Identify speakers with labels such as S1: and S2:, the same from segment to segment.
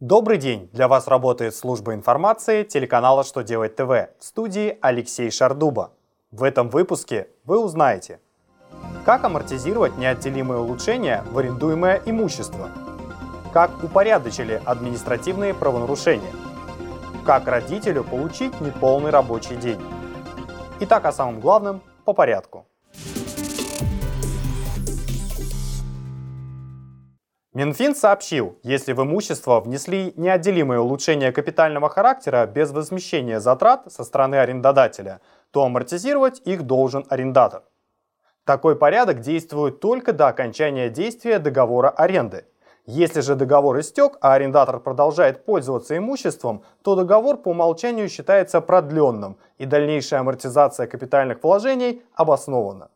S1: Добрый день! Для вас работает служба информации телеканала «Что делать ТВ» в студии Алексей Шардуба. В этом выпуске вы узнаете, как амортизировать неотделимые улучшения в арендуемое имущество, как упорядочили административные правонарушения, как родителю получить неполный рабочий день. Итак, о самом главном по порядку. Минфин сообщил, если в имущество внесли неотделимые улучшения капитального характера без возмещения затрат со стороны арендодателя, то амортизировать их должен арендатор. Такой порядок действует только до окончания действия договора аренды. Если же договор истек, а арендатор продолжает пользоваться имуществом, то договор по умолчанию считается продленным и дальнейшая амортизация капитальных вложений обоснована.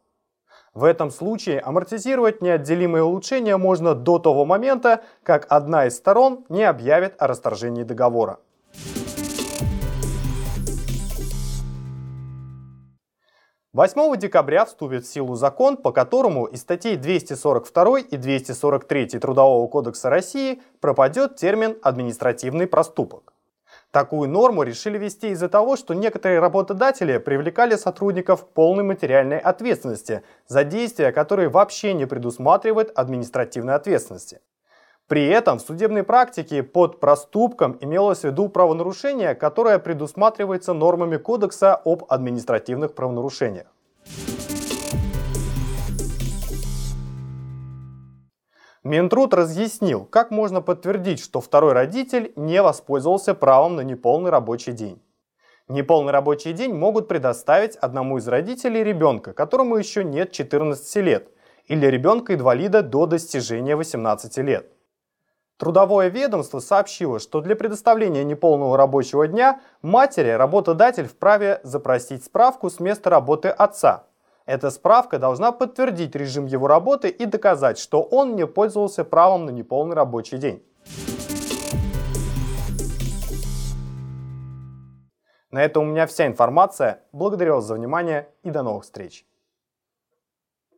S1: В этом случае амортизировать неотделимые улучшения можно до того момента, как одна из сторон не объявит о расторжении договора. Восьмого декабря вступит в силу закон, по которому из статей 242 и 243 Трудового кодекса России пропадет термин «административный проступок». Такую норму решили ввести из-за того, что некоторые работодатели привлекали сотрудников к полной материальной ответственности за действия, которые вообще не предусматривают административной ответственности. При этом в судебной практике под проступком имелось в виду правонарушение, которое предусматривается нормами Кодекса об административных правонарушениях. Минтруд разъяснил, как можно подтвердить, что второй родитель не воспользовался правом на неполный рабочий день. Неполный рабочий день могут предоставить одному из родителей ребенка, которому еще нет 14 лет, или ребенка-инвалида до достижения 18 лет. Трудовое ведомство сообщило, что для предоставления неполного рабочего дня матери работодатель вправе запросить справку с места работы отца – эта справка должна подтвердить режим его работы и доказать, что он не пользовался правом на неполный рабочий день. На этом у меня вся информация. Благодарю вас за внимание и до новых встреч.